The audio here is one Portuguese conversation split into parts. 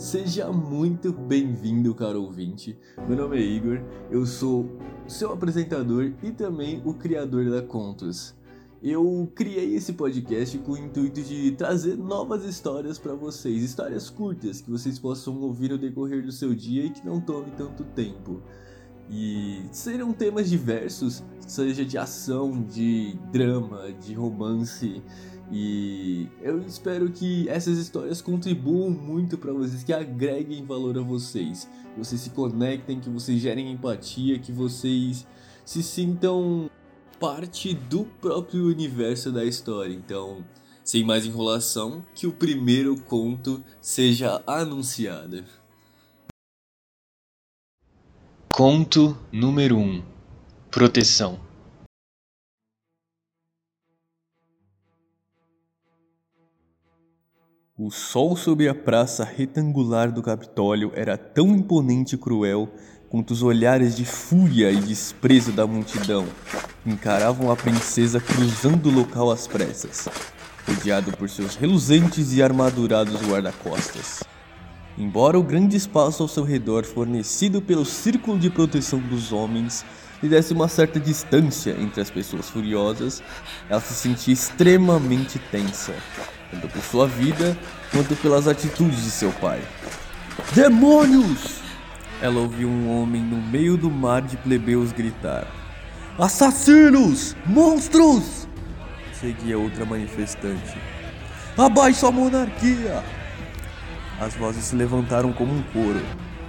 Seja muito bem-vindo, caro ouvinte. Meu nome é Igor, eu sou seu apresentador e também o criador da Contos. Eu criei esse podcast com o intuito de trazer novas histórias para vocês, histórias curtas que vocês possam ouvir no decorrer do seu dia e que não tome tanto tempo. E serão temas diversos, seja de ação, de drama, de romance. E eu espero que essas histórias contribuam muito para vocês, que agreguem valor a vocês, vocês se conectem, que vocês gerem empatia, que vocês se sintam parte do próprio universo da história. Então, sem mais enrolação, que o primeiro conto seja anunciado. Conto número 1 um. Proteção O sol sobre a praça retangular do Capitólio era tão imponente e cruel quanto os olhares de fúria e desprezo da multidão encaravam a princesa cruzando o local às pressas, rodeado por seus reluzentes e armadurados guarda-costas. Embora o grande espaço ao seu redor, fornecido pelo círculo de proteção dos homens, lhe desse uma certa distância entre as pessoas furiosas, ela se sentia extremamente tensa, tanto por sua vida quanto pelas atitudes de seu pai. Demônios! Ela ouviu um homem no meio do mar de plebeus gritar: Assassinos! Monstros! Seguia outra manifestante: Abaixo a monarquia! As vozes se levantaram como um coro,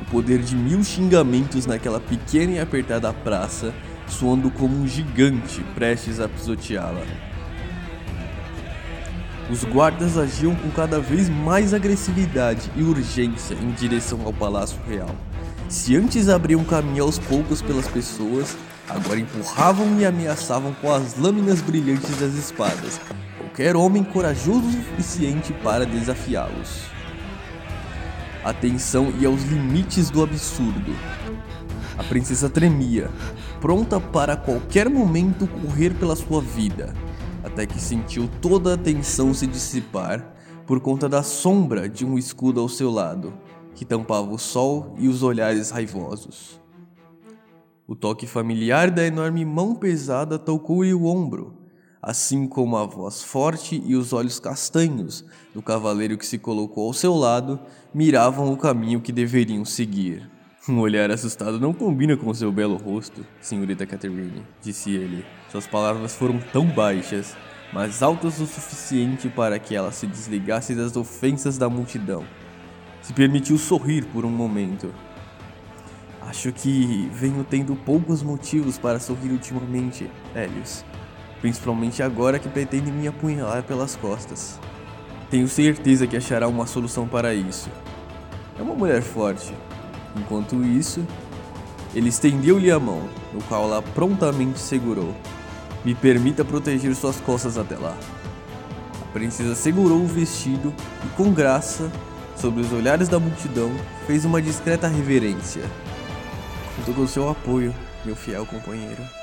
o poder de mil xingamentos naquela pequena e apertada praça, soando como um gigante prestes a pisoteá-la. Os guardas agiam com cada vez mais agressividade e urgência em direção ao Palácio Real. Se antes abriam caminho aos poucos pelas pessoas, agora empurravam e ameaçavam com as lâminas brilhantes das espadas qualquer homem corajoso o suficiente para desafiá-los. A tensão ia aos limites do absurdo. A princesa tremia, pronta para a qualquer momento correr pela sua vida, até que sentiu toda a tensão se dissipar por conta da sombra de um escudo ao seu lado, que tampava o sol e os olhares raivosos. O toque familiar da enorme mão pesada tocou-lhe o ombro, assim como a voz forte e os olhos castanhos do cavaleiro que se colocou ao seu lado miravam o caminho que deveriam seguir. Um olhar assustado não combina com seu belo rosto, senhorita Catherine, disse ele. Suas palavras foram tão baixas, mas altas o suficiente para que ela se desligasse das ofensas da multidão. Se permitiu sorrir por um momento. Acho que venho tendo poucos motivos para sorrir ultimamente, Helios principalmente agora que pretende me apunhalar pelas costas. Tenho certeza que achará uma solução para isso. É uma mulher forte. Enquanto isso, ele estendeu-lhe a mão, no qual ela prontamente segurou. Me permita proteger suas costas até lá. A princesa segurou o vestido e, com graça, sobre os olhares da multidão, fez uma discreta reverência. Conto com seu apoio, meu fiel companheiro.